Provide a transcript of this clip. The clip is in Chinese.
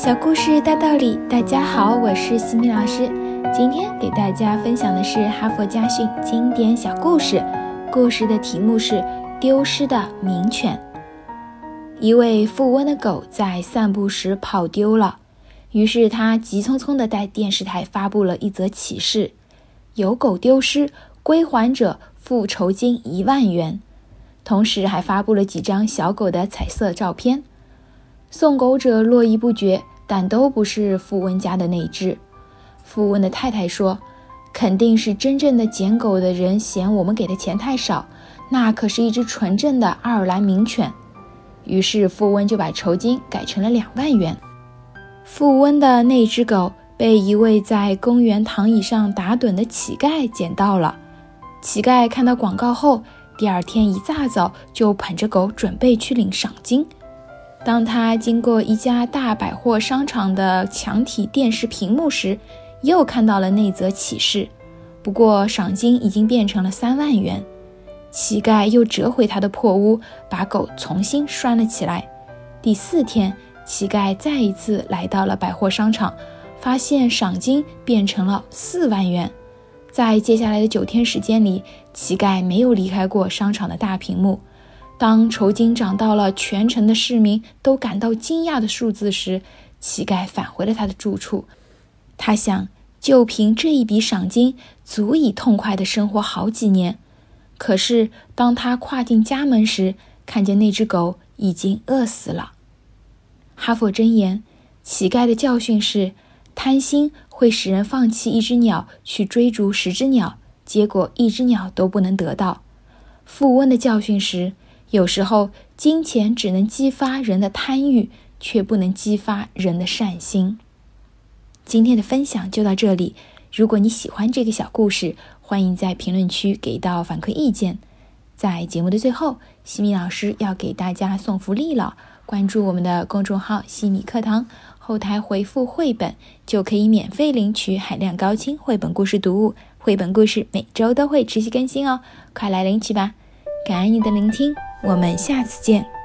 小故事大道理，大家好，我是西米老师。今天给大家分享的是哈佛家训经典小故事，故事的题目是《丢失的名犬》。一位富翁的狗在散步时跑丢了，于是他急匆匆地在电视台发布了一则启事：有狗丢失，归还者付酬金一万元。同时还发布了几张小狗的彩色照片。送狗者络绎不绝，但都不是富翁家的那只。富翁的太太说：“肯定是真正的捡狗的人嫌我们给的钱太少，那可是一只纯正的爱尔兰名犬。”于是富翁就把酬金改成了两万元。富翁的那只狗被一位在公园躺椅上打盹的乞丐捡到了。乞丐看到广告后，第二天一大早就捧着狗准备去领赏金。当他经过一家大百货商场的墙体电视屏幕时，又看到了那则启事。不过赏金已经变成了三万元。乞丐又折回他的破屋，把狗重新拴了起来。第四天，乞丐再一次来到了百货商场，发现赏金变成了四万元。在接下来的九天时间里，乞丐没有离开过商场的大屏幕。当酬金涨到了全城的市民都感到惊讶的数字时，乞丐返回了他的住处。他想，就凭这一笔赏金，足以痛快的生活好几年。可是，当他跨进家门时，看见那只狗已经饿死了。哈佛箴言：乞丐的教训是，贪心会使人放弃一只鸟去追逐十只鸟，结果一只鸟都不能得到。富翁的教训是。有时候，金钱只能激发人的贪欲，却不能激发人的善心。今天的分享就到这里。如果你喜欢这个小故事，欢迎在评论区给到反馈意见。在节目的最后，西米老师要给大家送福利了。关注我们的公众号“西米课堂”，后台回复“绘本”就可以免费领取海量高清绘本故事读物。绘本故事每周都会持续更新哦，快来领取吧！感恩你的聆听。我们下次见。